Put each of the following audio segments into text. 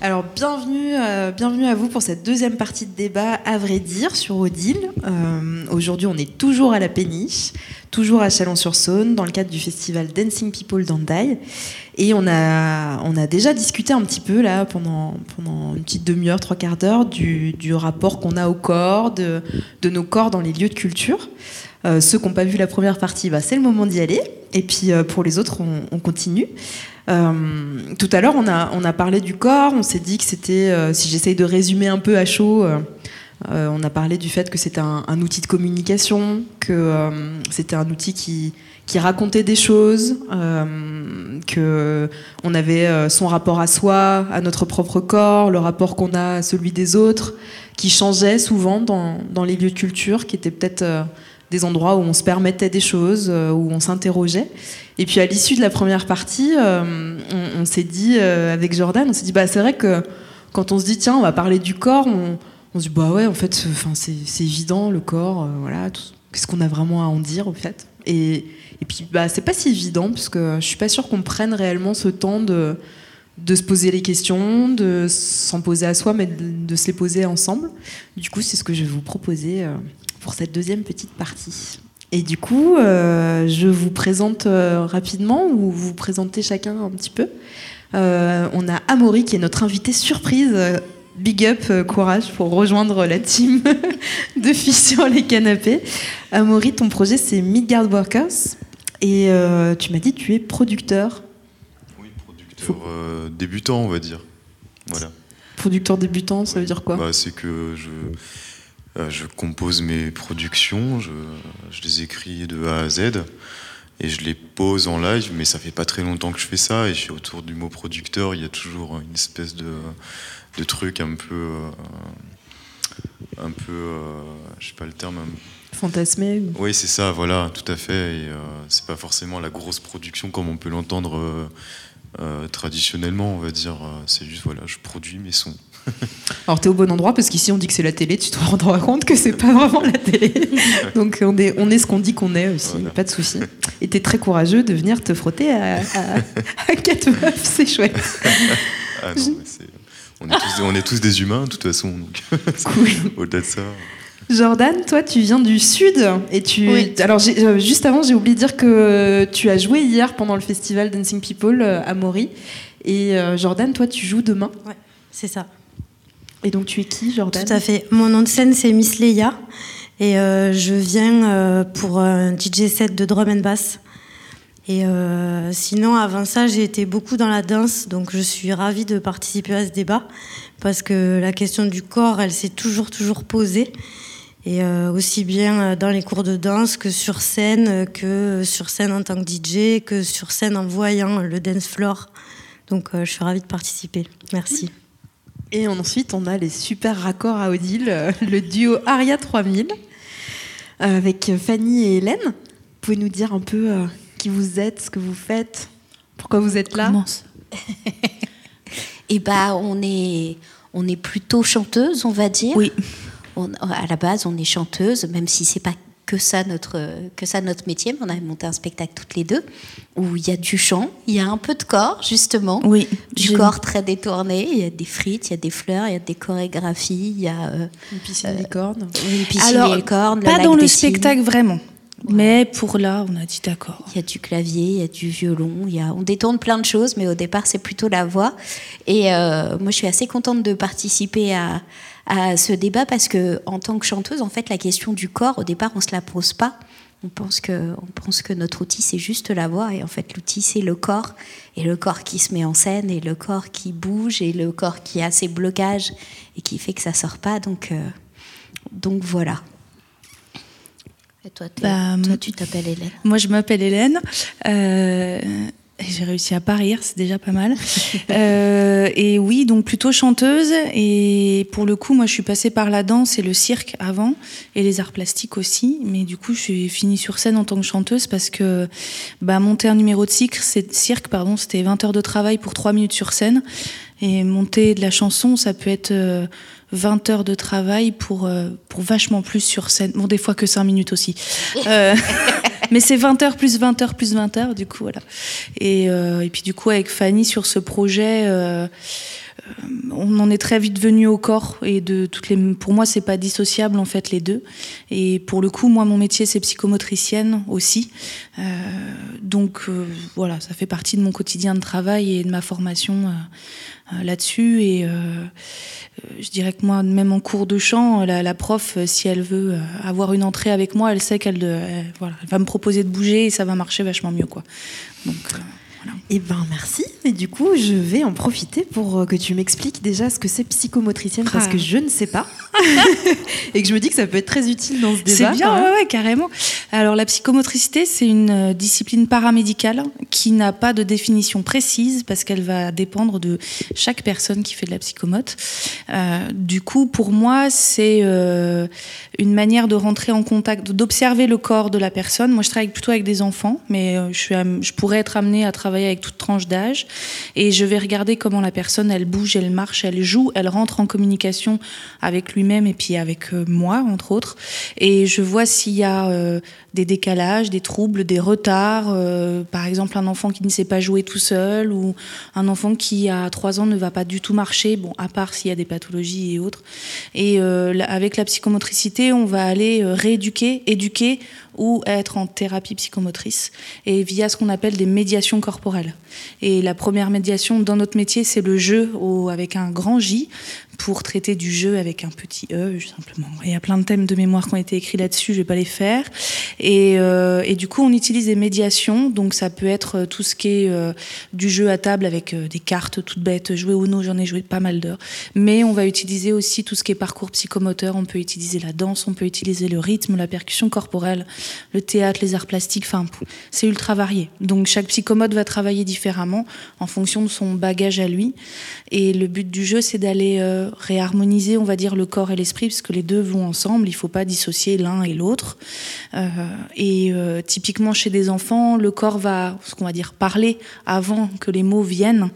Alors bienvenue, euh, bienvenue à vous pour cette deuxième partie de débat à vrai dire sur Odile. Euh, Aujourd'hui on est toujours à la péniche, toujours à Chalon-sur-Saône dans le cadre du festival Dancing People d'Andaï. Et on a, on a déjà discuté un petit peu là pendant, pendant une petite demi-heure, trois quarts d'heure du, du rapport qu'on a au corps, de, de nos corps dans les lieux de culture. Euh, ceux qui n'ont pas vu la première partie, bah, c'est le moment d'y aller. Et puis euh, pour les autres, on, on continue. Euh, tout à l'heure, on a, on a parlé du corps, on s'est dit que c'était, si j'essaye de résumer un peu à chaud, on a parlé du fait que c'était un, outil de communication, que c'était un outil qui, qui racontait des choses, euh, que on avait son rapport à soi, à notre propre corps, le rapport qu'on a à celui des autres, qui changeait souvent dans, dans les lieux de culture, qui étaient peut-être des endroits où on se permettait des choses, euh, où on s'interrogeait. Et puis à l'issue de la première partie, euh, on, s'est dit euh, avec Jordan, on s'est dit bah c'est vrai que quand on se dit tiens on va parler du corps, on, on se dit bah ouais en fait c'est évident le corps, voilà qu'est-ce qu'on a vraiment à en dire au fait. Et, et puis bah c'est pas si évident parce que je suis pas sûre qu'on prenne réellement ce temps de de se poser les questions, de s'en poser à soi, mais de, se les poser ensemble. Du coup, c'est ce que je vais vous proposer pour cette deuxième petite partie. Et du coup, euh, je vous présente euh, rapidement ou vous présentez chacun un petit peu. Euh, on a Amaury qui est notre invité surprise. Big up, courage pour rejoindre la team de filles sur les canapés. Amaury, ton projet c'est Midgard Workers. Et tu m'as dit tu es producteur. Oui, producteur débutant, on va dire. Voilà. Producteur débutant, ça veut dire quoi? Bah, c'est que je, je compose mes productions, je, je les écris de A à Z et je les pose en live, mais ça fait pas très longtemps que je fais ça et je suis autour du mot producteur, il y a toujours une espèce de, de truc un peu. euh, un peu. euh, je sais pas le terme. Fantasmé Oui, c'est ça, voilà, tout à fait. Et euh, c'est pas forcément la grosse production comme on peut l'entendre euh, euh, traditionnellement, on va dire. Euh, C'est juste, voilà, je produis mes sons. Alors t'es au bon endroit parce qu'ici on dit que c'est la télé, tu te rendras compte que c'est pas vraiment la télé. Donc on est, on est ce qu'on dit qu'on est aussi, Voilà. pas de souci. Et t'es très courageux de venir te frotter à, à, à quatre meufs, c'est chouette. Ah non, mais on, est tous, on est tous des humains, de toute façon. Donc, Cool. au-delà de ça. Jordan, toi tu viens du sud et tu. Oui. Alors euh, juste avant j'ai oublié de dire que tu as joué hier pendant le festival Dancing People euh, à Maury. Et euh, Jordan, toi tu joues demain? C'est ça. Et donc tu es qui Jordan Tout à fait. Mon nom de scène, c'est Miss Leia. Et euh, je viens euh, pour un DJ set de drum and bass. Et euh, sinon, avant ça, j'ai été beaucoup dans la danse. Donc, je suis ravie de participer à ce débat. Parce que la question du corps, elle s'est toujours, toujours posée. Et aussi bien dans les cours de danse que sur scène, que sur scène en tant que DJ, que sur scène en voyant le dance floor. Donc, je suis ravie de participer. Merci. Et ensuite, on a les super raccords à Odile, euh, le duo Aria 3000, euh, avec Fanny et Hélène. Vous pouvez nous dire un peu euh, qui vous êtes, ce que vous faites, pourquoi vous êtes là Commence. Eh ben, on est, on est plutôt chanteuse, on va dire. Oui. On- à la base, on est chanteuse, même si c'est pas que ça notre que ça notre métier. Mais on a monté un spectacle toutes les deux où il y a du chant, il y a un peu de corps justement, Oui. du corps très détourné. Il y a des frites, il y a des fleurs, il y a des chorégraphies, il y a euh, Une piscine licorne. une piscine Alors, le cornes, Pas dans le des spectacle vraiment. Mais pour là, on a dit d'accord. Il y a du clavier, il y a du violon, il y a, on détourne plein de choses, mais au départ, c'est plutôt la voix. Et euh, moi, je suis assez contente de participer à, à ce débat parce que, en tant que chanteuse, en fait, la question du corps, au départ, on se la pose pas. On pense que, on pense que notre outil, c'est juste la voix. Et en fait, l'outil, c'est le corps. Et le corps qui se met en scène, et le corps qui bouge, et le corps qui a ses blocages, et qui fait que ça sort pas. Donc, euh, donc voilà. Et toi, Bah, toi, tu t'appelles Hélène? Moi, je m'appelle Hélène. Euh, J'ai réussi à pas rire, c'est déjà pas mal. Euh, et oui, donc plutôt chanteuse. Et pour le coup, moi, je suis passée par la danse et le cirque avant, et les arts plastiques aussi. Mais du coup, je suis finie sur scène en tant que chanteuse parce que bah, monter un numéro de cirque, cirque pardon, c'était 20 heures de travail pour 3 minutes sur scène. Et monter de la chanson, ça peut être euh, 20 heures de travail pour, euh, pour vachement plus sur scène. Bon, des fois que 5 minutes aussi. Euh, Mais c'est 20 heures plus 20 heures plus 20 heures, du coup, voilà. Et, euh, et puis, du coup, avec Fanny, sur ce projet, euh, on en est très vite venu au corps et de toutes les. Pour moi, c'est pas dissociable en fait les deux. Et pour le coup, moi, mon métier c'est psychomotricienne aussi. Euh, donc euh, voilà, ça fait partie de mon quotidien de travail et de ma formation euh, euh, là-dessus. Et euh, euh, je dirais que moi, même en cours de chant, la, prof, euh, si elle veut euh, avoir une entrée avec moi, elle sait qu'elle voilà, va me proposer de bouger et ça va marcher vachement mieux quoi. Donc euh, Eh ben merci. Et du coup, je vais en profiter pour euh, que tu m'expliques déjà ce que c'est psychomotricienne parce Ah. que je ne sais pas. et que je me dis que ça peut être très utile dans ce débat. C'est bien, ouais, ouais, carrément. Alors la psychomotricité, c'est une euh, discipline paramédicale qui n'a pas de définition précise parce qu'elle va dépendre de chaque personne qui fait de la psychomote. Euh, du coup, pour moi, c'est euh, une manière de rentrer en contact, d'observer le corps de la personne. Moi, je travaille plutôt avec des enfants, mais je, suis je pourrais être amenée à travailler avec toute tranche d'âge et je vais regarder comment la personne, elle bouge, elle marche, elle joue, elle rentre en communication avec lui-même et puis avec euh, moi, entre autres. Et je vois s'il y a euh, des décalages, des troubles, des retards. euh, par exemple, un enfant qui ne sait pas jouer tout seul ou un enfant qui, à 3 ans, ne va pas du tout marcher, bon, à part s'il y a des pathologies et autres. Et avec la psychomotricité, on va aller rééduquer, éduquer ou être en thérapie psychomotrice et via ce qu'on appelle des médiations corporelles. Et la première médiation dans notre métier, c'est le jeu avec un grand J pour traiter du jeu avec un petit E, simplement. Il y a plein de thèmes de mémoire qui ont été écrits là-dessus, je vais pas les faire. Et, euh, et du coup, on utilise des médiations, donc ça peut être euh, tout ce qui est euh, du jeu à table avec des cartes toutes bêtes, jouer au no, j'en ai joué pas mal d'heures. Mais on va utiliser aussi tout ce qui est parcours psychomoteur, on peut utiliser la danse, on peut utiliser le rythme, la percussion corporelle, le théâtre, les arts plastiques, enfin, c'est ultra varié. Donc chaque psychomote va travailler différemment en fonction de son bagage à lui. Et le but du jeu, c'est d'aller réharmoniser, on va dire, le corps et l'esprit, parce que les deux vont ensemble, il ne faut pas dissocier l'un et l'autre. Euh, et euh, typiquement chez des enfants, le corps va, ce qu'on va dire, parler avant que les mots viennent.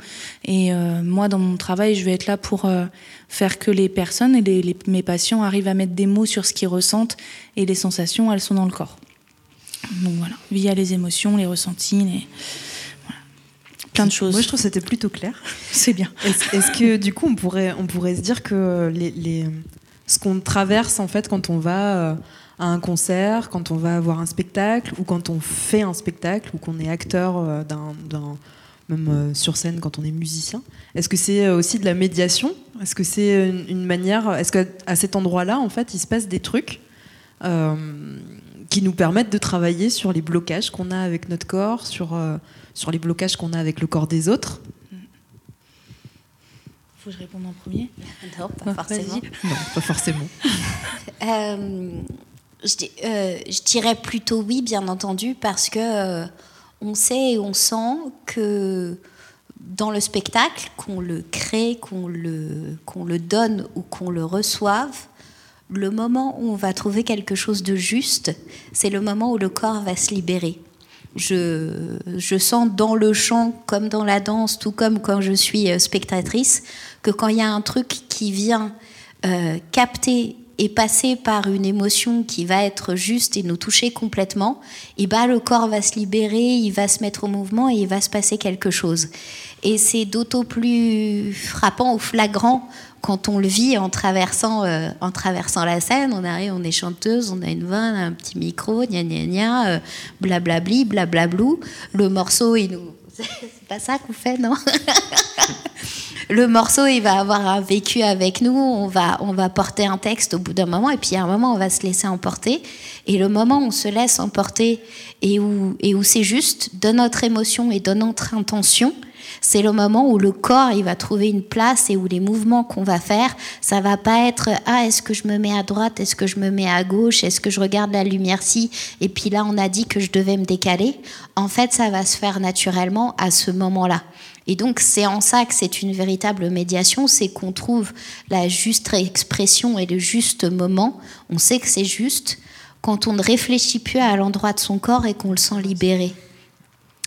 Et euh, moi, dans mon travail, je vais être là pour faire que les personnes et les- mes patients arrivent à mettre des mots sur ce qu'ils ressentent et les sensations, elles sont dans le corps. Donc voilà, via les émotions, les ressentis, les... plein de choses. Moi, je trouve que c'était plutôt clair. C'est bien. Est-ce que du coup, on pourrait, on pourrait se dire que les, les- ce qu'on traverse en fait quand on va euh, à un concert, quand on va voir un spectacle, ou quand on fait un spectacle, ou qu'on est acteur euh, d'un, même euh, sur scène quand on est musicien, est-ce que c'est aussi de la médiation? Est-ce que c'est une, manière Est-ce qu'à cet endroit-là, en fait, il se passe des trucs euh, qui nous permettent de travailler sur les blocages qu'on a avec notre corps, sur, euh, sur les blocages qu'on a avec le corps des autres Faut que je réponde en premier Non, pas forcément. Non, pas forcément. Euh, je, euh, je dirais plutôt oui, bien entendu, parce que euh, on sait et on sent que dans le spectacle, qu'on le crée, qu'on le, qu'on le donne ou qu'on le reçoive, le moment où on va trouver quelque chose de juste, c'est le moment où le corps va se libérer. Je, je sens dans le chant, comme dans la danse, tout comme quand je suis euh, spectatrice, que quand il y a un truc qui vient euh, capter et passer par une émotion qui va être juste et nous toucher complètement, et ben le corps va se libérer, il va se mettre au mouvement et il va se passer quelque chose. Et c'est d'autant plus frappant ou flagrant quand on le vit en traversant, euh, en traversant la scène. On arrive, on est chanteuse, on a une vanne, un petit micro, gna gna gna, euh, blablabli, blablablou. Le morceau, il nous. C'est pas ça qu'on fait, non? Le morceau, il va avoir un vécu avec nous, on va, on va porter un texte au bout d'un moment, et puis à un moment, on va se laisser emporter. Et le moment où on se laisse emporter et où, et où c'est juste de notre émotion et de notre intention, c'est le moment où le corps il va trouver une place et où les mouvements qu'on va faire, ça va pas être ah est-ce que je me mets à droite, est-ce que je me mets à gauche, est-ce que je regarde la lumière ci et puis là on a dit que je devais me décaler. En fait, ça va se faire naturellement à ce moment-là. Et donc c'est en ça que c'est une véritable médiation, c'est qu'on trouve la juste expression et le juste moment. On sait que c'est juste quand on ne réfléchit plus à l'endroit de son corps et qu'on le sent libéré.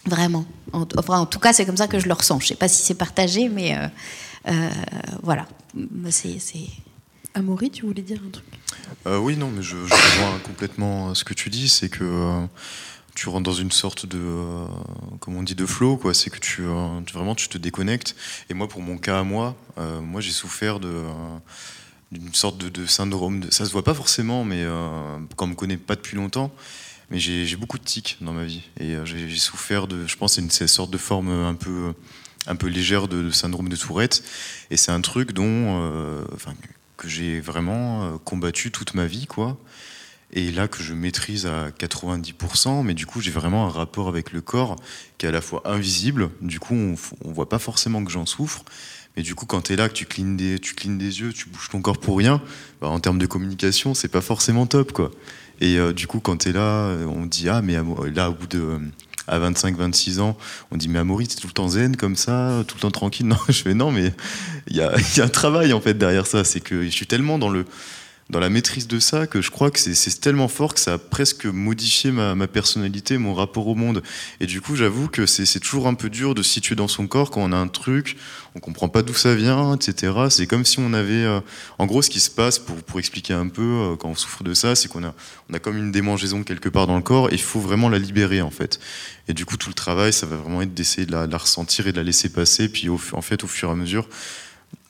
Vraiment. En, enfin, en tout cas, c'est comme ça que je le ressens. Je ne sais pas si c'est partagé, mais euh, euh, voilà. C'est. Amaury, tu voulais dire un truc? Euh, oui, non, mais je, je rejoins complètement ce que tu dis. C'est que euh, tu rentres dans une sorte de, euh, comme on dit, de flow, quoi. C'est que tu, euh, tu- vraiment, tu te déconnectes. Et moi, pour mon cas à moi, euh, moi, j'ai souffert de, euh, d'une sorte de, de syndrome. De, ça se voit pas forcément, mais euh, quand on me connaît pas depuis longtemps, mais j'ai, beaucoup de tics dans ma vie. Et euh, j'ai, souffert de, je pense, c'est une, sorte de forme un peu, un peu légère de, syndrome de Tourette. Et c'est un truc dont, euh, enfin, que j'ai vraiment euh, combattu toute ma vie, quoi. Et là que je maîtrise à 90%, mais du coup j'ai vraiment un rapport avec le corps qui est à la fois invisible, du coup on, on voit pas forcément que j'en souffre, mais du coup quand tu es là, que tu clignes des, tu clignes des yeux, tu bouges ton corps pour rien, bah, en termes de communication c'est pas forcément top quoi. Et euh, du coup quand tu es là, euh, on dit ah mais là au bout de... euh, à 25-26 ans, on dit mais Amaury, t'es tout le temps zen comme ça, tout le temps tranquille. Non, je fais non, mais il y a, y a un travail en fait derrière ça. C'est que je suis tellement dans le dans la maîtrise de ça que je crois que c'est- tellement fort que ça a presque modifié ma, personnalité, mon rapport au monde. Et du coup, j'avoue que c'est toujours un peu dur de se situer dans son corps quand on a un truc, on comprend pas d'où ça vient, etc. C'est comme si on avait, euh, en gros, ce qui se passe pour expliquer un peu euh, quand on souffre de ça, c'est qu'on a on a comme une démangeaison quelque part dans le corps et il faut vraiment la libérer en fait. Et du coup, tout le travail, ça va vraiment être d'essayer de la, ressentir et de la laisser passer, puis en fait, au fur et à mesure,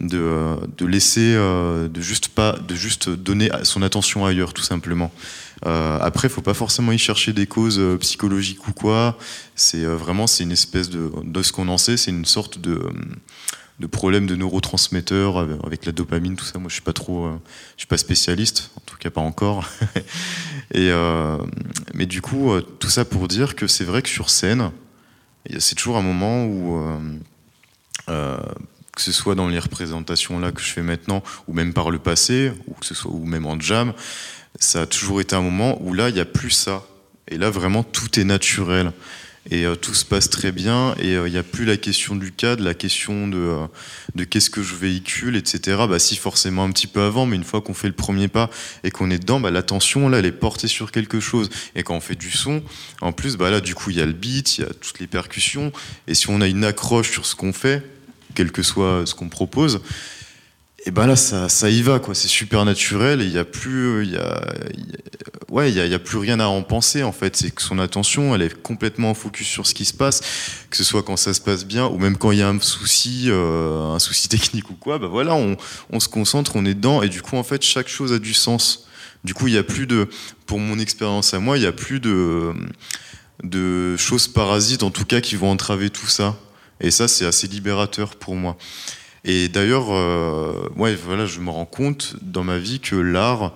de, euh, de laisser, euh, de juste pas, de juste donner son attention ailleurs, tout simplement. Euh, après, faut pas forcément y chercher des causes euh, psychologiques ou quoi. C'est vraiment, c'est une espèce de, de ce qu'on en sait, c'est une sorte de, de problème de neurotransmetteurs avec, la dopamine, tout ça. Moi, je suis pas trop, je suis pas spécialiste, en tout cas pas encore. Et mais du coup, tout ça pour dire que c'est vrai que sur scène, c'est toujours un moment où que ce soit dans les représentations là que je fais maintenant, ou même par le passé, ou que ce soit ou même en jam, ça a toujours été un moment où là il n'y a plus ça. Et là vraiment tout est naturel et euh, tout se passe très bien et euh, il n'y a plus la question du cadre, la question de, euh, de qu'est-ce que je véhicule, etc. Bah si forcément un petit peu avant, mais une fois qu'on fait le premier pas et qu'on est dedans, bah, l'attention là elle est portée sur quelque chose. Et quand on fait du son, en plus bah là du coup il y a le beat, il y a toutes les percussions et si on a une accroche sur ce qu'on fait, quel que soit ce qu'on propose, et ben là ça, y va quoi, c'est super naturel il y a plus ouais, il y a, plus rien à en penser en fait, c'est que son attention, elle est complètement en focus sur ce qui se passe, que ce soit quand ça se passe bien ou même quand il y a un souci euh, un souci technique ou quoi, bah voilà, on, se concentre, on est dedans et du coup en fait chaque chose a du sens. Du coup, il y a plus de pour mon expérience à moi, il y a plus de choses parasites en tout cas qui vont entraver tout ça. Et ça, c'est assez libérateur pour moi. Et d'ailleurs, euh, voilà, je me rends compte dans ma vie que l'art,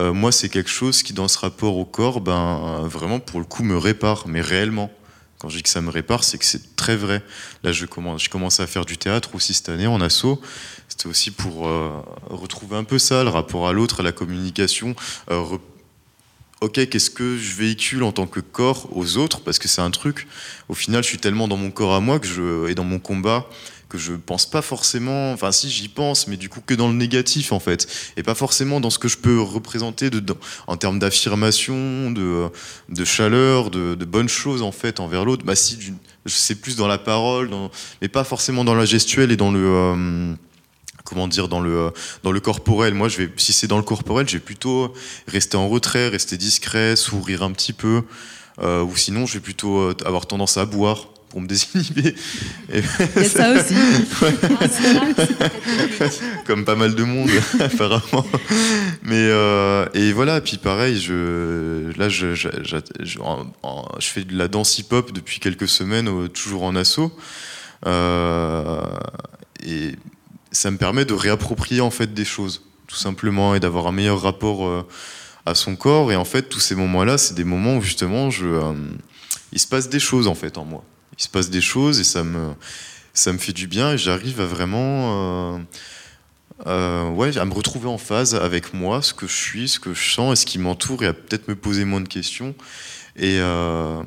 euh, moi, c'est quelque chose qui, dans ce rapport au corps, ben, vraiment, pour le coup, me répare, mais réellement. Quand je dis que ça me répare, c'est que c'est très vrai. Là, je commence, à faire du théâtre aussi cette année en asso. C'était aussi pour euh, retrouver un peu ça, le rapport à l'autre, à la communication. euh, ok, qu'est-ce que je véhicule en tant que corps aux autres Parce que c'est un truc, au final, je suis tellement dans mon corps à moi que je, et dans mon combat que je pense pas forcément, enfin si j'y pense, mais du coup que dans le négatif en fait, et pas forcément dans ce que je peux représenter de, dans- en termes d'affirmation, de, chaleur, de, bonnes choses en fait envers l'autre. Bah si, c'est plus dans la parole, mais pas forcément dans la gestuelle et dans le euh, comment dire dans le euh, dans le corporel. Moi, je vais si c'est dans le corporel, je vais plutôt rester en retrait, rester discret, sourire un petit peu, euh, ou sinon, je vais plutôt euh, avoir tendance à boire pour me désinhiber. Et- Il y a ça aussi. comme pas mal de monde apparemment. Mais euh, et voilà, puis pareil, je là je je, je, je- en- en- je fais de la danse hip-hop depuis quelques semaines, toujours en asso, Euh, et ça me permet de réapproprier en fait des choses, tout simplement, et d'avoir un meilleur rapport euh, à son corps. Et en fait, tous ces moments-là, c'est des moments où justement, euh, il se passe des choses en fait en moi. Il se passe des choses et ça me ça me fait du bien et j'arrive à vraiment euh, ouais, à me retrouver en phase avec moi, ce que je suis, ce que je sens et ce qui m'entoure et à peut-être me poser moins de questions et, à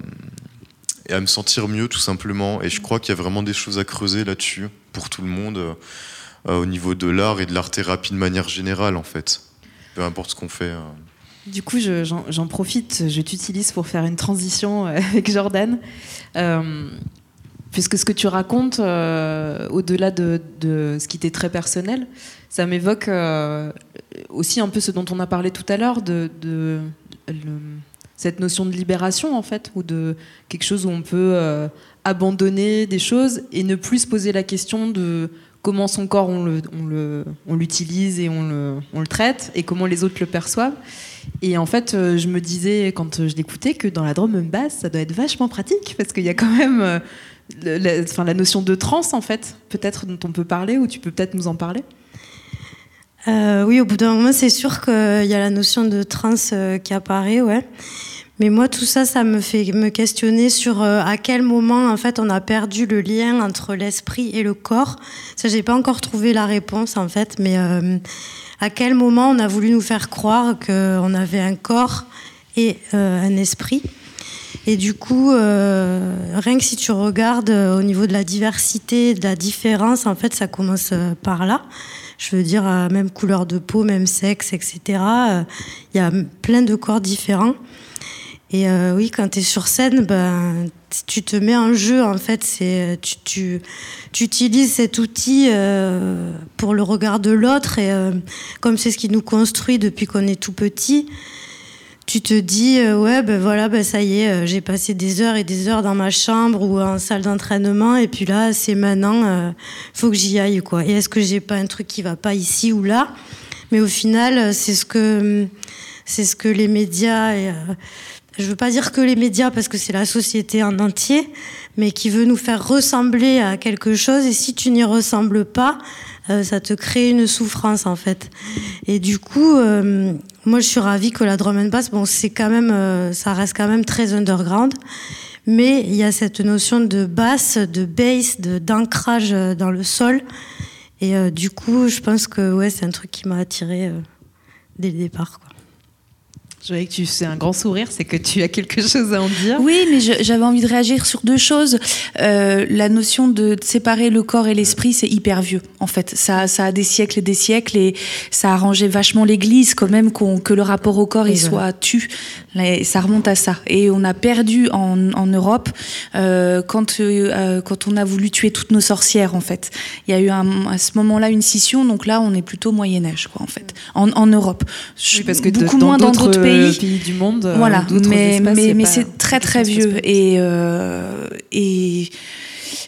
me sentir mieux tout simplement. Et je crois qu'il y a vraiment des choses à creuser là-dessus pour tout le monde au niveau de l'art et de l'art-thérapie de manière générale en fait. Peu importe ce qu'on fait. euh. Du coup, je- j'en profite, je t'utilise pour faire une transition euh, avec Jordan. Euh, puisque ce que tu racontes, euh, au-delà de, ce qui t'est très personnel, ça m'évoque euh, aussi un peu ce dont on a parlé tout à l'heure, de, cette notion de libération en fait, ou de quelque chose où on peut abandonner des choses et ne plus se poser la question de comment son corps on l'utilise le, on et on le, on le, traite et comment les autres le perçoivent. Et en fait, euh, je me disais quand je l'écoutais que dans la drum and bass, ça doit être vachement pratique parce qu'il y a quand même euh, la, enfin, la notion de trans en fait, peut-être dont on peut parler ou tu peux peut-être nous en parler? Euh, oui, au bout d'un moment, c'est sûr qu'il y a la notion de trans qui apparaît, ouais. Mais moi, tout ça, ça me fait me questionner sur euh, à quel moment, en fait, on a perdu le lien entre l'esprit et le corps. Ça, j'ai pas encore trouvé la réponse, en fait, mais euh, à quel moment on a voulu nous faire croire qu'on avait un corps et euh, un esprit. Et du coup, rien que si tu regardes au niveau de la diversité, de la différence, en fait, ça commence par là. Je veux dire, même couleur de peau, même sexe, etc. Il y a plein de corps différents. Et euh, oui, quand tu es sur scène, ben, tu te mets en jeu, en fait. C'est, tu, tu, tu, utilises cet outil euh, pour le regard de l'autre. Et euh, comme c'est ce qui nous construit depuis qu'on est tout petit, tu te dis, ouais, ben voilà, ben ça y est, j'ai passé des heures et des heures dans ma chambre ou en salle d'entraînement. Et puis là, c'est maintenant, faut que j'y aille, quoi. Et est-ce que j'ai pas un truc qui va pas ici ou là? Mais au final, c'est ce que, ce que les médias. Je veux pas dire que les médias parce que c'est la société en entier, mais qui veut nous faire ressembler à quelque chose et si tu n'y ressembles pas, euh, ça te crée une souffrance en fait. Et du coup, euh, moi je suis ravie que la drum and bass, bon c'est quand même, euh, ça reste quand même très underground, mais il y a cette notion de basse, de bass, d'ancrage dans le sol. Et du coup, je pense que ouais, c'est un truc qui m'a attiré dès le départ. Quoi. Je voyais que tu fais un grand sourire, c'est que tu as quelque chose à en dire. Oui, mais j'avais envie de réagir sur deux choses. Euh, la notion de séparer le corps et l'esprit, c'est hyper vieux, en fait. Ça, ça a des siècles et des siècles et ça a arrangé vachement l'Église, quand même, que le rapport au corps il soit tu. Ça remonte à ça. Et on a perdu en, en Europe euh, quand, euh, quand on a voulu tuer toutes nos sorcières, en fait. Il y a eu un, à ce moment-là une scission, donc là, on est plutôt Moyen-Âge, quoi, en fait, en, en Europe. Oui, parce que beaucoup moins dans d'autres pays pays, du monde. Euh, voilà, mais, mais, mais c'est très très vieux. Et, euh, et,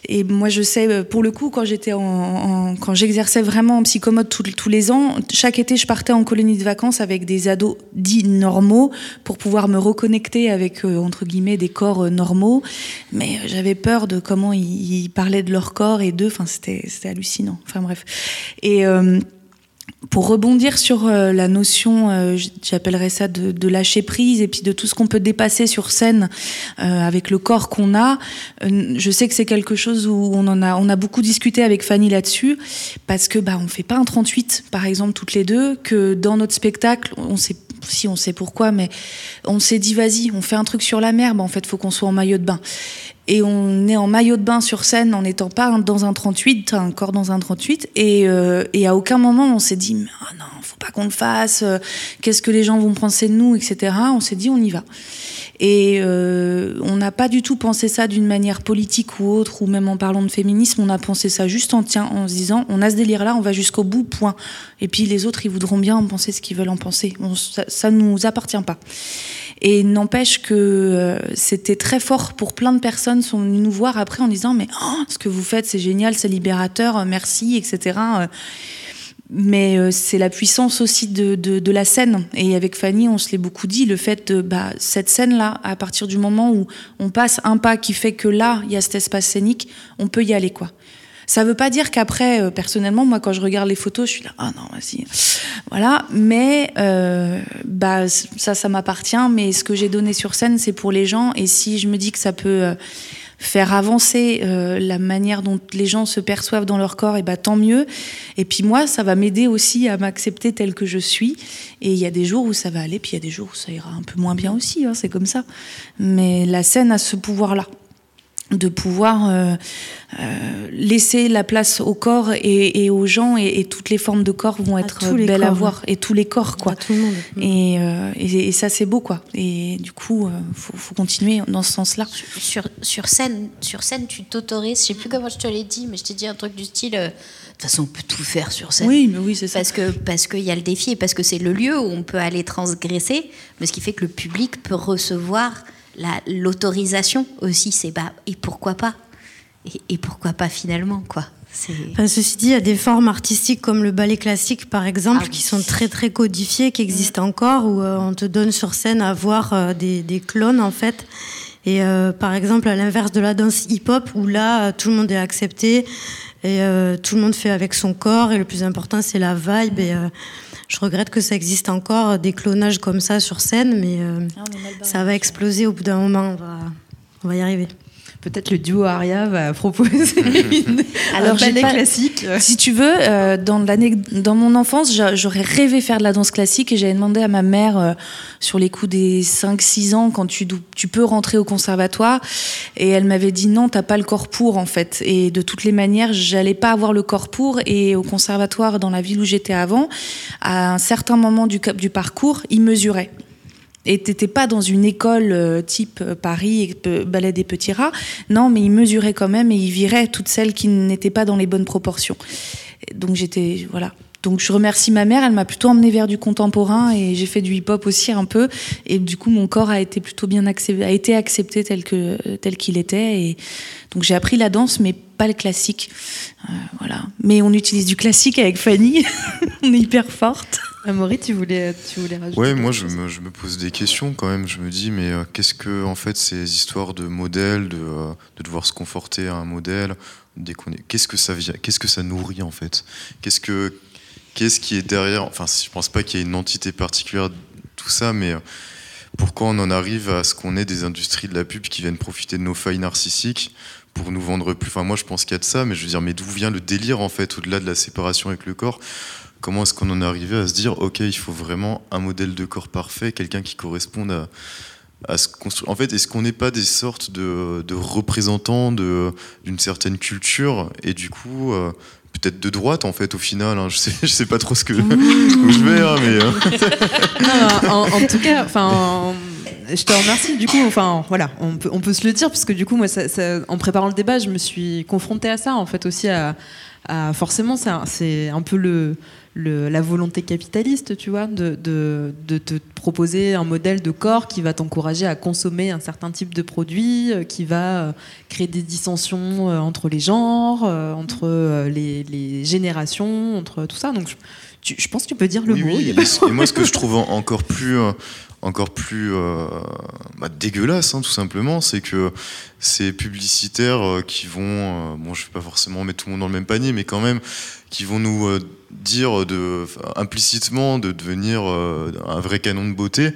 et moi, je sais, euh, pour le coup, quand j'étais en, quand j'exerçais vraiment en psychomote tous les ans, chaque été, je partais en colonie de vacances avec des ados dits normaux pour pouvoir me reconnecter avec entre guillemets des corps normaux. Mais j'avais peur de comment ils, parlaient de leur corps et d'eux. Enfin, c'était c'était hallucinant. Enfin bref. Et pour rebondir sur euh, la notion, euh, j'appellerais ça de, lâcher prise et puis de tout ce qu'on peut dépasser sur scène euh, avec le corps qu'on a, je sais que c'est quelque chose où on en a, on a beaucoup discuté avec Fanny là-dessus parce que bah on fait pas un 38 par exemple toutes les deux, que dans notre spectacle on sait si on sait pourquoi, mais on s'est dit vas-y, on fait un truc sur la mer, bah en fait faut qu'on soit en maillot de bain et on est en maillot de bain sur scène en n'étant pas dans un 38, un corps dans un 38. Et, euh, et à aucun moment on s'est dit, oh non, faut pas qu'on le fasse, euh, qu'est-ce que les gens vont penser de nous, etc. On s'est dit, on y va. Et euh, on n'a pas du tout pensé ça d'une manière politique ou autre, ou même en parlant de féminisme, on a pensé ça juste en, se disant, on a ce délire-là, on va jusqu'au bout, point. Et puis les autres, ils voudront bien en penser ce qu'ils veulent en penser. ça ne nous appartient pas. Et n'empêche que euh, c'était très fort pour plein de personnes sont venues nous voir après en disant mais oh, ce que vous faites c'est génial, c'est libérateur, euh, merci, etc. Euh, mais c'est la puissance aussi de, de, la scène. Et avec Fanny, on se l'est beaucoup dit, le fait de bah, cette scène-là, à partir du moment où on passe un pas qui fait que là, il y a cet espace scénique, on peut y aller, quoi. Ça veut pas dire qu'après, personnellement, moi, quand je regarde les photos, je suis là, ah non, vas-y. Voilà, mais euh, bah, ça, ça m'appartient. Mais ce que j'ai donné sur scène, c'est pour les gens. Et si je me dis que ça peut euh, faire avancer euh, la manière dont les gens se perçoivent dans leur corps, et bah tant mieux. Et puis moi, ça va m'aider aussi à m'accepter tel que je suis. Et il y a des jours où ça va aller, puis il y a des jours où ça ira un peu moins bien aussi. Hein, c'est comme ça. Mais la scène a ce pouvoir-là. De pouvoir euh, euh, laisser la place au corps et, et aux gens et, et, toutes les formes de corps vont être belles corps, à voir ouais. et tous les corps quoi. À tout le monde. Et, euh, et, et ça c'est beau quoi. Et du coup faut, faut, continuer dans ce sens-là. Sur, sur, scène, sur scène tu t'autorises, je sais plus comment je te l'ai dit, mais je t'ai dit un truc du style. De toute façon, on peut tout faire sur scène. Oui, mais oui, c'est ça. Parce que parce qu'il y a le défi et parce que c'est le lieu où on peut aller transgresser, mais ce qui fait que le public peut recevoir l'autorisation aussi, c'est bah, et pourquoi pas? Et, et, pourquoi pas finalement quoi? Enfin, Ceci dit, il y a des formes artistiques comme le ballet classique par exemple, ah, qui sont très très codifiées, qui existent mmh. encore, où euh, on te donne sur scène à voir euh, des, des, clones en fait. Et euh, par exemple, à l'inverse de la danse hip-hop, où là, tout le monde est accepté et tout le monde fait avec son corps, et le plus important, c'est la vibe. Et je regrette que ça existe encore, des clonages comme ça sur scène, mais euh, ah, ça va exploser au bout d'un moment. On va, on va y arriver peut-être le duo Aria va proposer une, Alors, un ballet pas, classique. Si tu veux, euh, dans, dans mon enfance, j'aurais rêvé faire de la danse classique et j'avais demandé à ma mère, euh, sur les coups des 5-6 ans, quand tu, tu peux rentrer au conservatoire, et elle m'avait dit non, t'as pas le corps pour en fait. Et de toutes les manières, j'allais pas avoir le corps pour. Et au conservatoire, dans la ville où j'étais avant, à un certain moment du, du parcours, ils mesuraient. Et t'étais pas dans une école euh, type euh, Paris, ballet des petits rats. Non, mais il mesurait quand même et il virait toutes celles qui n'étaient pas dans les bonnes proportions. Donc j'étais, voilà. Donc je remercie ma mère, elle m'a plutôt emmené vers du contemporain et j'ai fait du hip-hop aussi un peu. Et du coup, mon corps a été plutôt bien accepté, a été accepté tel que tel qu'il était. Et donc j'ai appris la danse, mais pas le classique. Euh, voilà. Mais on utilise du classique avec Fanny. on est hyper forte. Amaury, tu voulais, tu voulais rajouter Ouais, moi je me, je me, pose des questions quand même. Je me dis, mais euh, qu'est-ce que, en fait, ces histoires de modèles, de, euh, de devoir se conforter à un modèle, qu'est-ce que ça vient, qu'est-ce que ça nourrit en fait? Qu'est-ce que, qu'est-ce qui est derrière? Enfin, je pense pas qu'il y ait une entité particulière tout ça, mais pourquoi on en arrive à ce qu'on ait des industries de la pub qui viennent profiter de nos failles narcissiques pour nous vendre plus? Enfin, moi, je pense qu'il y a de ça, mais je veux dire, mais d'où vient le délire en fait, au-delà de la séparation avec le corps? Comment est-ce qu'on en est arrivé à se dire, ok, il faut vraiment un modèle de corps parfait, quelqu'un qui corresponde à, à ce construire. En fait, est-ce qu'on n'est pas des sortes de, de représentants d'une certaine culture et du coup, euh, peut-être de droite en fait au final. Hein. Je sais, je sais pas trop ce que où je vais, hein, mais. Euh... non, en, en, tout cas, enfin. Je te remercie. Du coup, enfin, voilà, on peut, on peut se le dire, parce que du coup, moi, ça, ça, en préparant le débat, je me suis confrontée à ça, en fait, aussi à, à forcément, c'est un peu le, le, la volonté capitaliste, tu vois, de, de, de, te proposer un modèle de corps qui va t'encourager à consommer un certain type de produit, euh, qui va euh, créer des dissensions euh, entre les genres, entre les, les, générations, entre tout ça. Donc, je, tu, je pense que tu peux dire le oui, mot. Oui, et moi, ce que je trouve encore plus encore plus euh, bah, dégueulasse, hein, tout simplement, c'est que ces publicitaires euh, qui vont, euh, bon, je vais pas forcément mettre tout le monde dans le même panier, mais quand même, qui vont nous dire de, implicitement de devenir un vrai canon de beauté,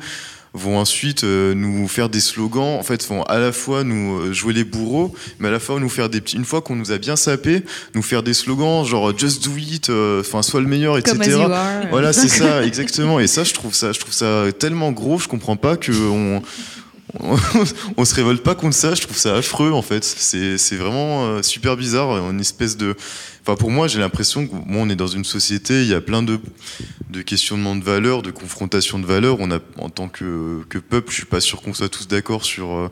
vont ensuite euh, nous faire des slogans, en fait, vont à la fois nous euh, jouer les bourreaux, mais à la fois nous faire des petits, une fois qu'on nous a bien sapé, nous faire des slogans genre just do it, enfin, sois le meilleur, etc. Are, voilà, c'est ça, exactement. Et ça, je trouve ça, je trouve ça tellement gros, je comprends pas que on, on se révolte pas contre ça, je trouve ça affreux en fait. C'est vraiment euh, super bizarre, une espèce de. Enfin, pour moi, j'ai l'impression que bon, on est dans une société, il y a plein de, de questionnements de valeurs, de confrontations de valeurs. On a, en tant que, que peuple, je suis pas sûr qu'on soit tous d'accord sur, euh,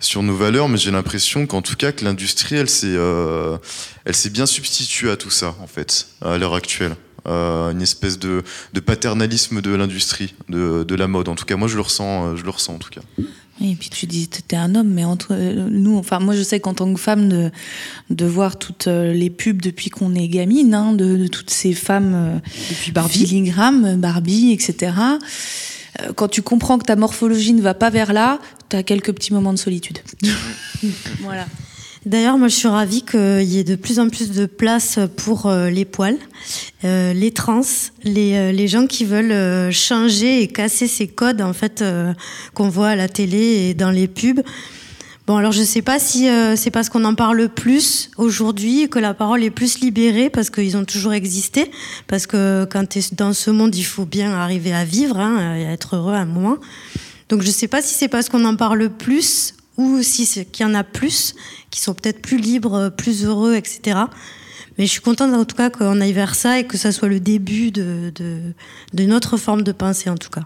sur nos valeurs, mais j'ai l'impression qu'en tout cas, que l'industrie, elle s'est euh, elle s'est bien substituée à tout ça, en fait, à l'heure actuelle. Euh, une espèce de, de paternalisme de l'industrie, de, de, la mode. En tout cas, moi, je le ressens, je le ressens en tout cas. Et puis tu dis, t'es un homme, mais entre nous, enfin moi je sais qu'en tant que femme, de, de voir toutes les pubs depuis qu'on est gamine, hein, de, de, toutes ces femmes depuis Barbie, Barbie, etc. Quand tu comprends que ta morphologie ne va pas vers là, t'as quelques petits moments de solitude. voilà. D'ailleurs, moi, je suis ravie qu'il y ait de plus en plus de place pour euh, les poils, euh, les trans, les, euh, les, gens qui veulent changer et casser ces codes en fait qu'on voit à la télé et dans les pubs. Bon, alors je sais pas si c'est parce qu'on en parle plus aujourd'hui que la parole est plus libérée parce qu'ils ont toujours existé. Parce que quand tu es dans ce monde, il faut bien arriver à vivre hein, et à être heureux à un moment. Donc je sais pas si c'est parce qu'on en parle plus ou si c'est qu'il y en a plus, qui sont peut-être plus libres, plus heureux, etc. Mais je suis contente en tout cas qu'on aille vers ça et que ça soit le début d'une de, autre forme de pensée en tout cas.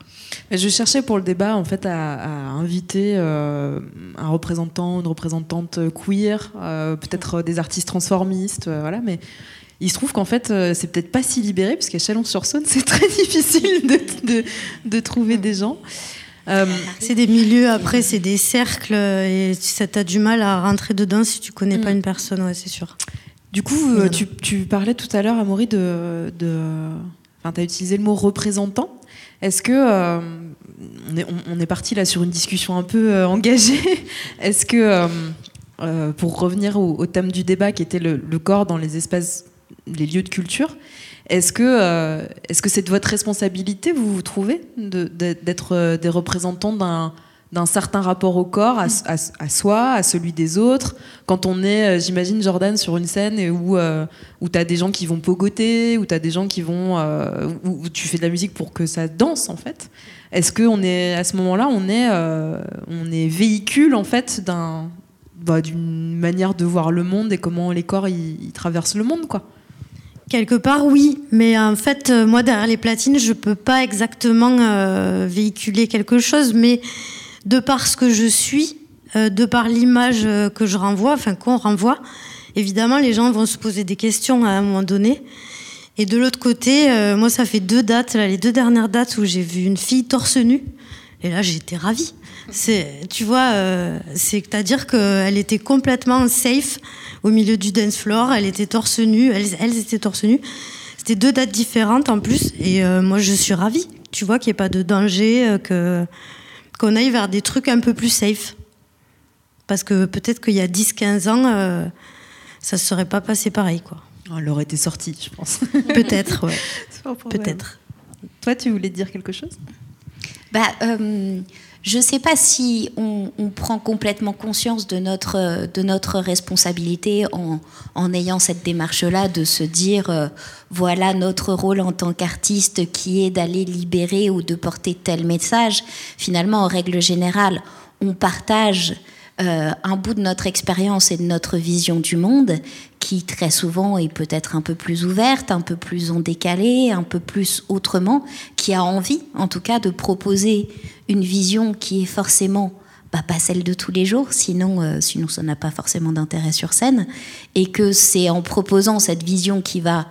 Je cherchais pour le débat en fait à, inviter euh, un représentant, une représentante queer, euh, peut-être des artistes transformistes, euh, voilà, mais il se trouve qu'en fait, c'est peut-être pas si libéré, parce qu'à Chalon-sur-Saône, c'est très difficile de, de, trouver des gens. C'est des milieux, après, c'est des cercles, et tu as du mal à rentrer dedans si tu connais pas mm. une personne, ouais, c'est sûr. Du coup, euh, tu, parlais tout à l'heure, Amaury, de. de enfin, tu as utilisé le mot représentant. Est-ce que. Euh, on, est, parti là sur une discussion un peu euh, engagée. Est-ce que. pour revenir au, thème du débat qui était le, corps dans les espaces, les lieux de culture, est-ce que est-ce que c'est de votre responsabilité, vous vous trouvez, d'être des représentants d'un d'un certain rapport au corps, à, soi, à celui des autres? Quand on est, euh, j'imagine, Jordan, sur une scène où, euh, où tu as des gens qui vont pogoter, où tu des gens qui vont. Euh, tu fais de la musique pour que ça danse, en fait. Est-ce qu'on est, à ce moment-là, on est, on est véhicule, en fait, d'un, bah, d'une manière de voir le monde et comment les corps ils traversent le monde, quoi? Quelque part, oui, mais en fait, moi, derrière les platines, je peux pas exactement véhiculer quelque chose, mais de par ce que je suis, euh, de par l'image euh, que je renvoie, enfin qu'on renvoie, évidemment, les gens vont se poser des questions à un moment donné. Et de l'autre côté, euh, moi, ça fait deux dates, là, les deux dernières dates où j'ai vu une fille torse nue. Et là, j'étais ravie. C'est, tu vois, c'est-à-dire qu'elle était complètement safe au milieu du dance floor. Elle était torse nue, elles, elles étaient torse nues. C'était deux dates différentes en plus. Et moi, je suis ravie. Tu vois qu'il n'y ait pas de danger, que qu'on aille vers des trucs un peu plus safe. Parce que peut-être qu'il y a 10-15 ans, euh, ça ne serait pas passé pareil. Quoi. Elle aurait été sortie, je pense. peut-être, ouais. Peut-être. Toi, tu voulais dire quelque chose? Bah, euh, je ne sais pas si on, prend complètement conscience de notre, de notre responsabilité en, en ayant cette démarche-là de se dire euh, voilà notre rôle en tant qu'artiste qui est d'aller libérer ou de porter tel message. Finalement, en règle générale, on partage euh, un bout de notre expérience et de notre vision du monde qui très souvent est peut-être un peu plus ouverte, un peu plus en décalé, un peu plus autrement, qui a envie en tout cas de proposer une vision qui est forcément bah, pas celle de tous les jours, sinon, euh, sinon ça n'a pas forcément d'intérêt sur scène, et que c'est en proposant cette vision qui va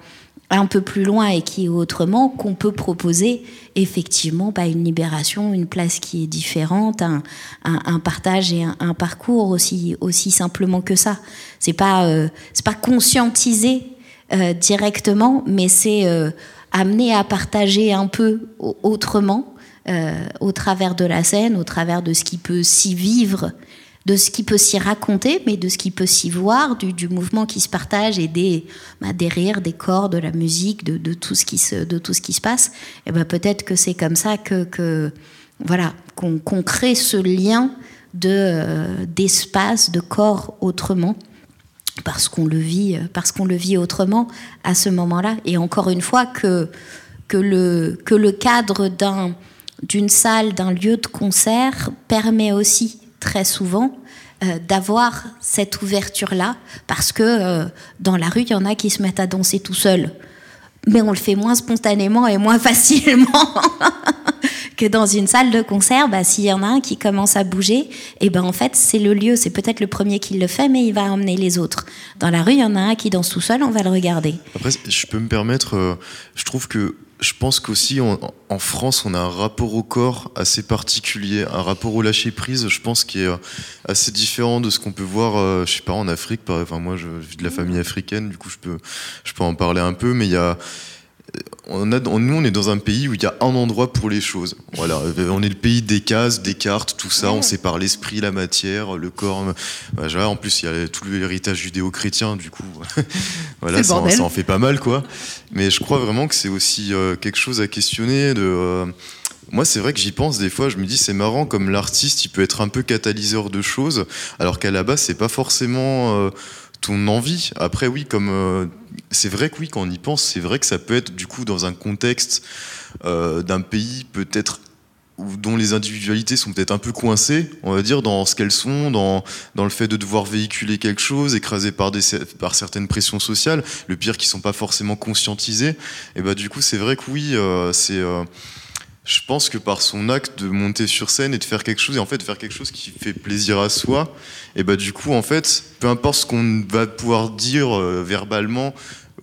un peu plus loin et qui est autrement, qu'on peut proposer effectivement bah, une libération, une place qui est différente, un, partage et un, parcours aussi, simplement que ça. C'est pas, euh, pas conscientiser euh, directement, mais c'est euh, amener à partager un peu autrement, au travers de la scène, au travers de ce qui peut s'y vivre de ce qui peut s'y raconter, mais de ce qui peut s'y voir, du, mouvement qui se partage et des, bah, des rires, des corps, de la musique, de, tout, ce qui se, de tout ce qui se passe. Et ben peut-être que c'est comme ça que, voilà qu'on crée ce lien de euh, d'espace, de corps autrement parce qu'on le vit, parce qu'on le vit autrement à ce moment-là. Et encore une fois que que le que le cadre d'un d'une salle, d'un lieu de concert permet aussi très souvent euh, d'avoir cette ouverture-là, parce que euh, dans la rue, il y en a qui se mettent à danser tout seul. Mais on le fait moins spontanément et moins facilement que dans une salle de concert. Bah, S'il y en a un qui commence à bouger, et eh ben en fait, c'est le lieu, c'est peut-être le premier qui le fait, mais il va emmener les autres. Dans la rue, il y en a un qui danse tout seul, on va le regarder. Après, je peux me permettre, euh, je trouve que je pense qu'aussi en, France, on a un rapport au corps assez particulier, un rapport au lâcher prise, je pense, qui est euh, assez différent de ce qu'on peut voir, euh, je sais pas, en Afrique. Enfin, moi, je vis de la famille africaine, du coup, je peux, je peux en parler un peu, mais il y a on a, nous, on est dans un pays où il y a un endroit pour les choses. Voilà, on est le pays des cases, des cartes, tout ça. On sépare l'esprit, la matière, le corps. en plus, il y a tout l'héritage judéo-chrétien, du coup, voilà, ça, en fait pas mal, quoi. Mais je crois vraiment que c'est aussi euh, quelque chose à questionner. De, euh, moi, c'est vrai que j'y pense des fois. Je me dis, c'est marrant comme l'artiste, il peut être un peu catalyseur de choses, alors qu'à la base, c'est pas forcément euh, ton envie. Après, oui, comme c'est vrai que oui, quand on y pense, c'est vrai que ça peut être du coup dans un contexte euh, d'un pays peut-être dont les individualités sont peut-être un peu coincées, on va dire, dans ce qu'elles sont, dans, dans le fait de devoir véhiculer quelque chose, écrasées par, des, par certaines pressions sociales, le pire, qui sont pas forcément conscientisées. Et bah, du coup, c'est vrai que oui, euh, c'est. Euh, je pense que par son acte de monter sur scène et de faire quelque chose, et en fait, de faire quelque chose qui fait plaisir à soi, et bah, du coup, en fait, peu importe ce qu'on va pouvoir dire euh, verbalement,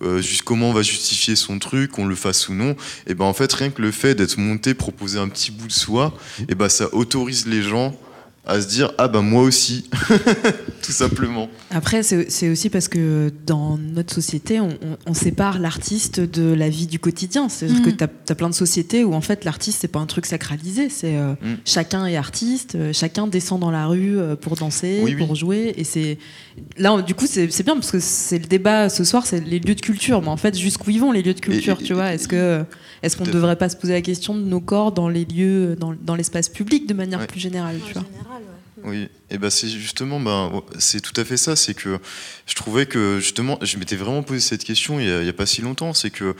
euh, comment on va justifier son truc, qu'on le fasse ou non, et ben en fait rien que le fait d'être monté, proposer un petit bout de soi, et ben ça autorise les gens à se dire ah ben moi aussi tout simplement. Après c'est aussi parce que dans notre société on, sépare l'artiste de la vie du quotidien. C'est à dire que mm. tu as, plein de sociétés où en fait l'artiste c'est pas un truc sacralisé. C'est euh, mm. chacun est artiste euh, chacun descend dans la rue euh, pour danser pour jouer. Et c'est là du coup c'est bien parce que c'est le débat ce soir c'est les lieux de culture. Mais en fait jusqu'où ils vont les lieux de culture tu vois? est-ce que est-ce qu'on ne devrait pas se poser la question de nos corps dans les lieux dans, dans l'espace public de manière plus générale tu vois? Oui, et ben c'est justement, ben, c'est tout à fait ça. C'est que je trouvais que justement, je m'étais vraiment posé cette question il n'y a, pas si longtemps. C'est que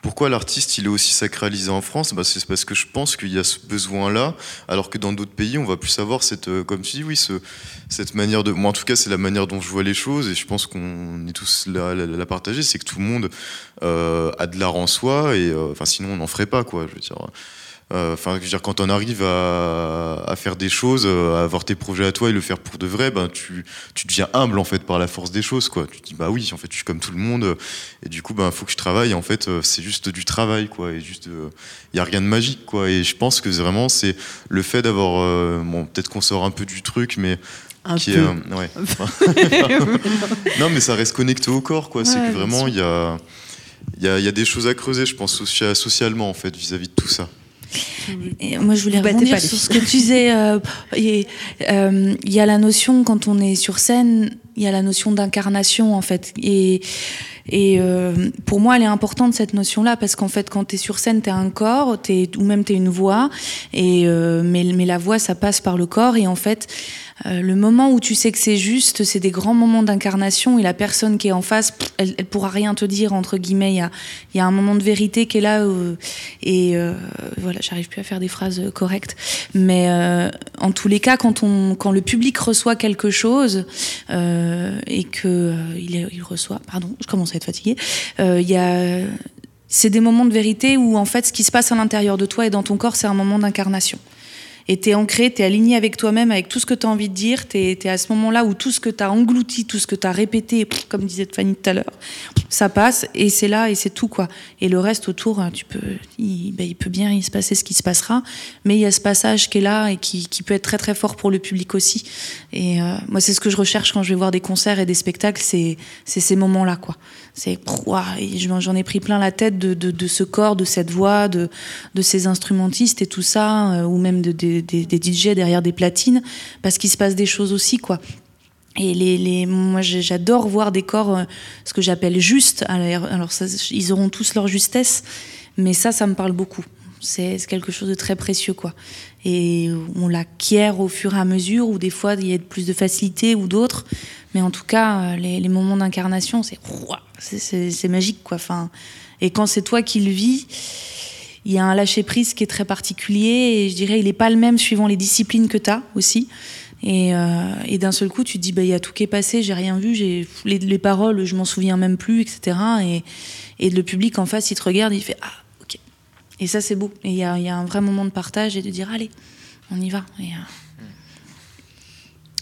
pourquoi l'artiste il est aussi sacralisé en France? Ben, C'est parce que je pense qu'il y a ce besoin-là, alors que dans d'autres pays, on va plus avoir cette, euh, comme dis, oui, ce, cette manière de. Moi, en tout cas, c'est la manière dont je vois les choses, et je pense qu'on est tous là à la, partager. C'est que tout le monde euh, a de l'art en soi, et euh, enfin, sinon on n'en ferait pas, quoi. Euh, enfin, je veux dire, quand on arrive à, à, faire des choses, euh, à avoir tes projets à toi et le faire pour de vrai, ben tu, tu deviens humble en fait par la force des choses, quoi. Tu te dis bah oui, en fait, je suis comme tout le monde, et du coup, ben faut que je travaille. En fait, euh, c'est juste du travail, quoi, et juste, il y a rien de magique, quoi. Et je pense que vraiment, c'est le fait d'avoir, bon, peut-être qu'on sort un peu du truc, mais un qui peu. Est, ouais. non, mais ça reste connecté au corps, quoi. c'est que vraiment, il y a, il y, a, y a des choses à creuser, je pense, socialement, en fait, vis-à-vis -vis de tout ça. Et moi, je voulais rebondir sur ce que tu disais. Euh, euh, il y a la notion, quand on est sur scène, il y a la notion d'incarnation, en fait. Et, et euh, pour moi, elle est importante, cette notion-là, parce qu'en fait, quand tu es sur scène, tu es un corps, es, ou même tu es une voix, et, mais, mais la voix, ça passe par le corps. Et en fait, euh, le moment où tu sais que c'est juste, c'est des grands moments d'incarnation et la personne qui est en face, elle, elle pourra rien te dire entre guillemets. Il y a, un moment de vérité qui est là euh, et euh, voilà, j'arrive plus à faire des phrases correctes. Mais en tous les cas, quand le public reçoit quelque chose et que il, il, reçoit, pardon, je commence à être fatiguée. Il y a c'est des moments de vérité où en fait ce qui se passe à l'intérieur de toi et dans ton corps, c'est un moment d'incarnation et tu es ancré, tu es aligné avec toi-même, avec tout ce que tu as envie de dire, tu es, à ce moment-là où tout ce que tu as englouti, tout ce que tu as répété, comme disait Fanny tout à l'heure, ça passe et c'est là et c'est tout quoi. Et le reste autour, hein, tu peux, il, ben, il, peut bien y se passer ce qui se passera, mais il y a ce passage qui est là et qui, peut être très très fort pour le public aussi. Et euh, moi, c'est ce que je recherche quand je vais voir des concerts et des spectacles, c'est ces moments-là quoi. C'est j'en ai pris plein la tête de, ce corps, de cette voix, de, de ces instrumentistes et tout ça, euh, ou même de, des, DJ derrière des platines, parce qu'il se passe des choses aussi, quoi. Et les, les moi, j'adore voir des corps, euh, ce que j'appelle juste. Alors, ça, ils auront tous leur justesse, mais ça, ça me parle beaucoup. C'est quelque chose de très précieux, quoi. Et on l'acquiert au fur et à mesure, ou des fois, il y a plus de facilité ou d'autres. Mais en tout cas, euh, les, moments d'incarnation, c'est c'est magique, quoi. Et quand c'est toi qui le vis, il y a un lâcher prise qui est très particulier. Et je dirais, il n'est pas le même suivant les disciplines que tu as aussi. Et, euh, et d'un seul coup, tu te dis, bah, il y a tout qui est passé, j'ai rien vu, j'ai les, les, paroles, je m'en souviens même plus, etc. Et, et le public en face, il te regarde, il fait, ah, ok. Et ça, c'est beau. Et il y a, y a, un vrai moment de partage et de dire, allez, on y va. Euh,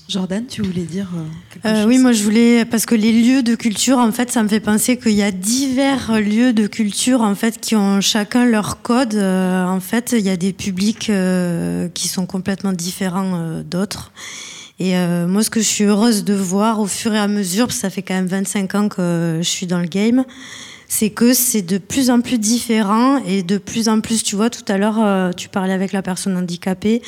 Jordan, tu voulais dire euh, quelque euh, chose Oui, moi je voulais parce que les lieux de culture, en fait, ça me fait penser qu'il y a divers lieux de culture en fait qui ont chacun leur code. Euh, en fait, il y a des publics euh, qui sont complètement différents d'autres. Et moi, ce que je suis heureuse de voir au fur et à mesure, parce que ça fait quand même 25 ans que je suis dans le game, c'est que c'est de plus en plus différent et de plus en plus, tu vois, tout à l'heure, euh, tu parlais avec la personne handicapée.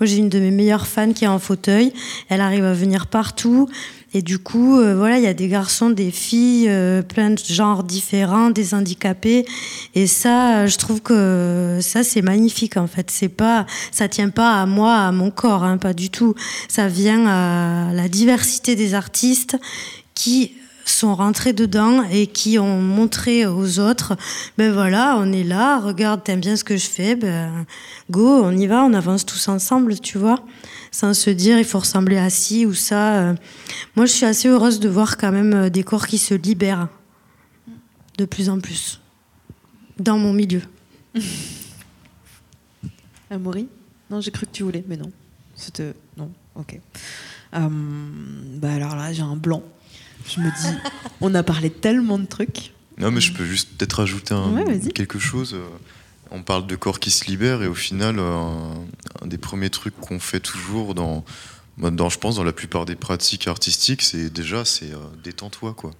Moi, j'ai une de mes meilleures fans qui est en fauteuil. Elle arrive à venir partout. Et du coup, euh, voilà, il y a des garçons, des filles, euh, plein de genres différents, des handicapés. Et ça, je trouve que ça, c'est magnifique, en fait. C'est pas, ça tient pas à moi, à mon corps, hein, pas du tout. Ça vient à la diversité des artistes qui sont rentrés dedans et qui ont montré aux autres, ben voilà, on est là, regarde, t'aimes bien ce que je fais, ben go, on y va, on avance tous ensemble, tu vois, sans se dire il faut ressembler à ci ou ça. Moi, je suis assez heureuse de voir quand même des corps qui se libèrent de plus en plus dans mon milieu. Amaury? Non, j'ai cru que tu voulais, mais non. C'était non. Ok. Euh, bah alors là, j'ai un blanc. Je me dis, on a parlé tellement de trucs. Non, mais je peux juste peut-être ajouter quelque chose. Euh, on parle de corps qui se libèrent et au final, euh, un, des premiers trucs qu'on fait toujours dans, bah, dans, je pense, dans la plupart des pratiques artistiques, c'est déjà, c'est détends-toi, quoi.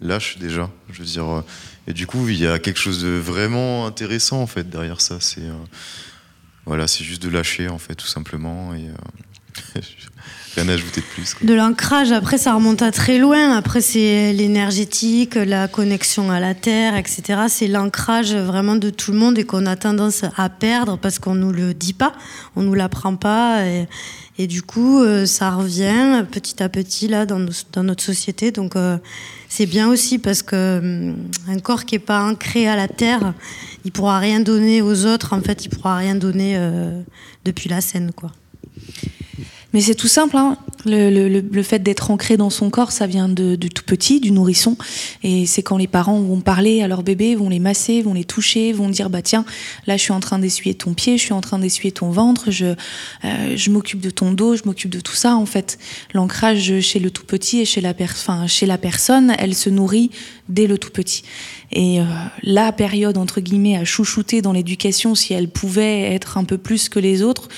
Lâche déjà, je veux dire. et du coup, il y a quelque chose de vraiment intéressant en fait derrière ça. C'est voilà, c'est juste de lâcher en fait, tout simplement. Et Rien à ajouter de plus. De l'ancrage, après ça remonte à très loin. Après c'est l'énergétique, la connexion à la terre, etc. C'est l'ancrage vraiment de tout le monde et qu'on a tendance à perdre parce qu'on nous le dit pas, on nous l'apprend pas. Et, du coup, euh, ça revient petit à petit là dans, notre société. Donc euh, c'est bien aussi parce que hum, un corps qui est pas ancré à la terre, il pourra rien donner aux autres. En fait, il pourra rien donner euh, depuis la scène, quoi. Mais c'est tout simple, hein. le, fait d'être ancré dans son corps, ça vient de, tout petit, du nourrisson. Et c'est quand les parents vont parler à leur bébé, vont les masser, vont les toucher, vont dire bah tiens, là je suis en train d'essuyer ton pied, je suis en train d'essuyer ton ventre, je, euh, m'occupe de ton dos, je m'occupe de tout ça en fait. L'ancrage chez le tout petit et chez la, enfin, chez la personne, elle se nourrit dès le tout petit. Et euh, la période entre guillemets à chouchouter dans l'éducation, si elle pouvait être un peu plus que les autres,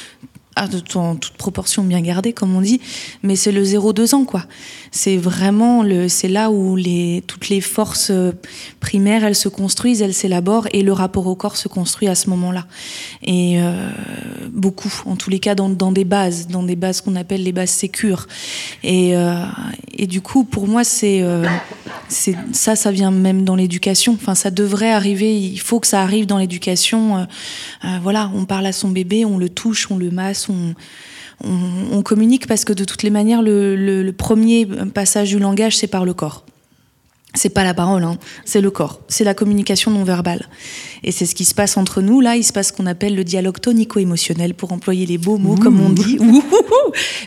ah, en toute proportion bien gardée, comme on dit, mais c'est le 0-2 ans, quoi. C'est vraiment le, c'est là où les, toutes les forces euh, primaires, elles se construisent, elles s'élaborent, et le rapport au corps se construit à ce moment-là. Et euh, beaucoup, en tous les cas, dans, dans, des bases, dans des bases qu'on appelle les bases sécures. Et, euh, et du coup, pour moi, c'est, euh, c'est ça, ça vient même dans l'éducation. Enfin, ça devrait arriver. Il faut que ça arrive dans l'éducation. Euh, voilà, on parle à son bébé, on le touche, on le masse on, communique parce que de toutes les manières, le premier passage du langage, c'est par le corps c'est pas la parole, hein, c'est le corps, c'est la communication non verbale. Et c'est ce qui se passe entre nous. Là, il se passe ce qu'on appelle le dialogue tonico-émotionnel, pour employer les beaux mots, comme on dit.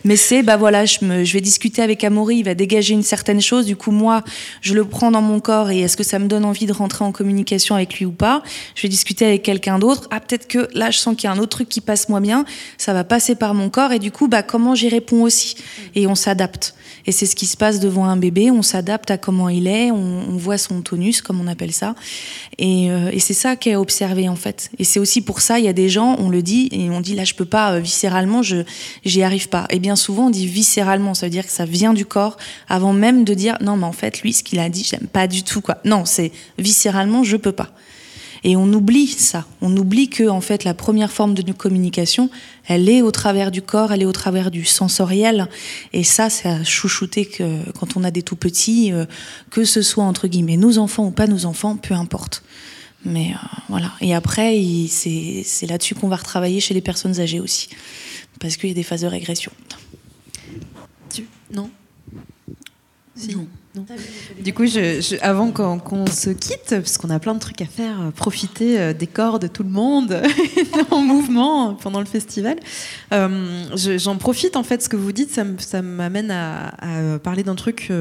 Mais c'est, bah voilà, je, me, je vais discuter avec Amaury, il va dégager une certaine chose. Du coup, moi, je le prends dans mon corps et est-ce que ça me donne envie de rentrer en communication avec lui ou pas? Je vais discuter avec quelqu'un d'autre. Ah, peut-être que là, je sens qu'il y a un autre truc qui passe moins bien. Ça va passer par mon corps et du coup, bah comment j'y réponds aussi? Et on s'adapte. Et c'est ce qui se passe devant un bébé. On s'adapte à comment il est, on, voit son tonus, comme on appelle ça. Et, euh, et c'est ça qui est observé en fait. Et c'est aussi pour ça, il y a des gens, on le dit, et on dit là, je peux pas euh, viscéralement, je j'y arrive pas. Et bien souvent, on dit viscéralement, ça veut dire que ça vient du corps, avant même de dire non, mais en fait, lui, ce qu'il a dit, j'aime pas du tout quoi. Non, c'est viscéralement, je peux pas. Et on oublie ça. On oublie que, en fait, la première forme de communication, elle est au travers du corps, elle est au travers du sensoriel. Et ça, c'est à chouchouter quand on a des tout petits, euh, que ce soit entre guillemets nos enfants ou pas nos enfants, peu importe. Mais euh, voilà. Et après, c'est là-dessus qu'on va retravailler chez les personnes âgées aussi. Parce qu'il y a des phases de régression. Tu... Non? Non. Du coup, avant qu'on se quitte, parce qu'on a plein de trucs à faire, euh, profiter euh, des corps de tout le monde en mouvement pendant le festival, euh, j'en profite en fait. Ce que vous dites, ça, m'amène à, parler d'un truc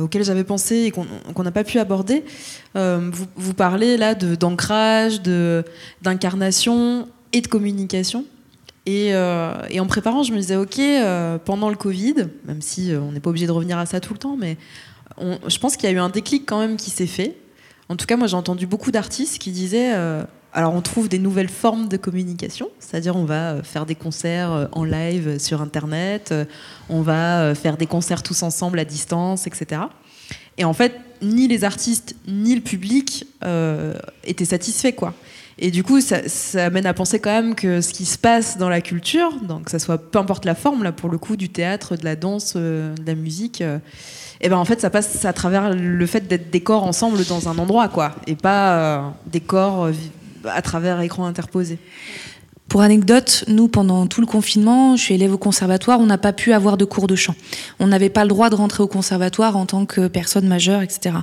auquel j'avais pensé et qu'on n'a pas pu aborder. Vous, vous, parlez là d'ancrage, d'incarnation et de communication. Euh, et, en préparant, je me disais, ok, euh, pendant le Covid, même si euh, on n'est pas obligé de revenir à ça tout le temps, mais je pense qu'il y a eu un déclic quand même qui s'est fait. En tout cas, moi j'ai entendu beaucoup d'artistes qui disaient, alors on trouve des nouvelles formes de communication, c'est-à-dire on va faire des concerts en live sur Internet, on va faire des concerts tous ensemble à distance, etc. Et en fait, ni les artistes ni le public étaient satisfaits, quoi. Et du coup, ça, ça, amène à penser quand même que ce qui se passe dans la culture, donc que ça soit peu importe la forme, là pour le coup, du théâtre, de la danse, euh, de la musique, et euh, eh ben en fait, ça passe à travers le fait d'être des corps ensemble dans un endroit, quoi, et pas euh, des corps à travers écran interposé. Pour anecdote, nous, pendant tout le confinement, je suis élève au conservatoire, on n'a pas pu avoir de cours de chant. On n'avait pas le droit de rentrer au conservatoire en tant que personne majeure, etc.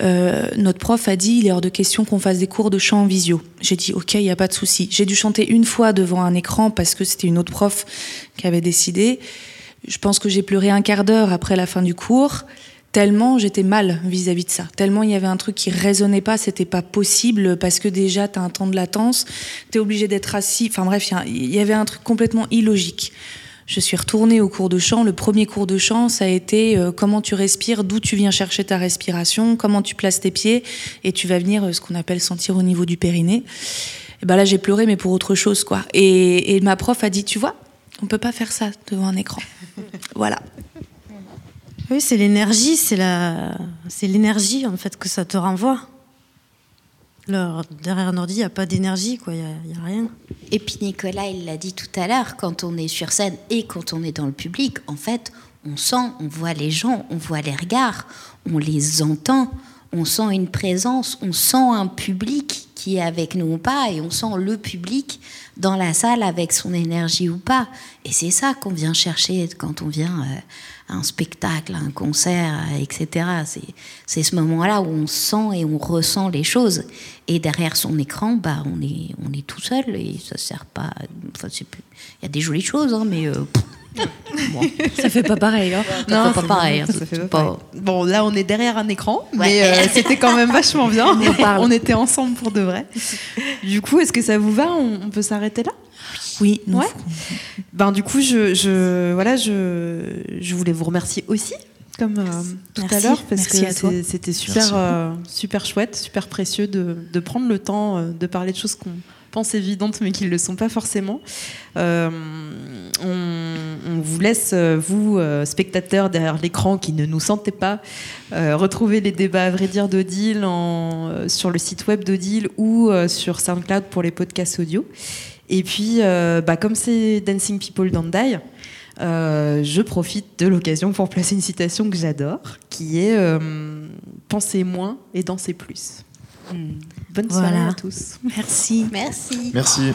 Euh, notre prof a dit il est hors de question qu'on fasse des cours de chant en visio. J'ai dit ok, il n'y a pas de souci. J'ai dû chanter une fois devant un écran parce que c'était une autre prof qui avait décidé. Je pense que j'ai pleuré un quart d'heure après la fin du cours tellement j'étais mal vis-à-vis de ça, tellement il y avait un truc qui résonnait pas, c'était pas possible parce que déjà tu as un temps de latence, tu es obligé d'être assis, enfin bref, il y avait un truc complètement illogique. Je suis retournée au cours de chant. Le premier cours de chant, ça a été euh, comment tu respires, d'où tu viens chercher ta respiration, comment tu places tes pieds, et tu vas venir euh, ce qu'on appelle sentir au niveau du périnée. Et ben là, j'ai pleuré, mais pour autre chose, quoi. Et, et ma prof a dit, tu vois, on peut pas faire ça devant un écran. voilà. Oui, c'est l'énergie, c'est la, c'est l'énergie en fait que ça te renvoie. Alors, derrière un ordi, il n'y a pas d'énergie, quoi, il n'y a, rien. Et puis Nicolas, il l'a dit tout à l'heure, quand on est sur scène et quand on est dans le public, en fait, on sent, on voit les gens, on voit les regards, on les entend, on sent une présence, on sent un public qui est avec nous ou pas, et on sent le public dans la salle avec son énergie ou pas. Et c'est ça qu'on vient chercher quand on vient euh, un spectacle, un concert, etc. C'est ce moment-là où on sent et on ressent les choses. Et derrière son écran, bah, on, est, on est tout seul et ça sert pas. Enfin, Il y a des jolies choses, hein, mais. Euh, ça fait pas pareil. Hein. Ça fait pas pareil. Bon, là, on est derrière un écran, mais euh, c'était quand même vachement bien. on, on était ensemble pour de vrai. Du coup, est-ce que ça vous va on peut s'arrêter là oui, ouais. Ben du coup, je, je voilà, je, je, voulais vous remercier aussi, comme euh, tout à l'heure, parce que c'était super, euh, super chouette, super précieux de, de prendre le temps euh, de parler de choses qu'on évidentes, mais qui ne le sont pas forcément. On, on, vous laisse, vous, spectateurs derrière l'écran qui ne nous sentez pas, retrouver les débats à vrai dire d'Odile sur le site web d'Odile ou sur SoundCloud pour les podcasts audio. Et puis, euh, bah, comme c'est Dancing People Don't Die, euh, je profite de l'occasion pour placer une citation que j'adore, qui est euh, Pensez moins et dansez plus. Hmm. Bonne soirée à tous. Merci. Merci. Merci.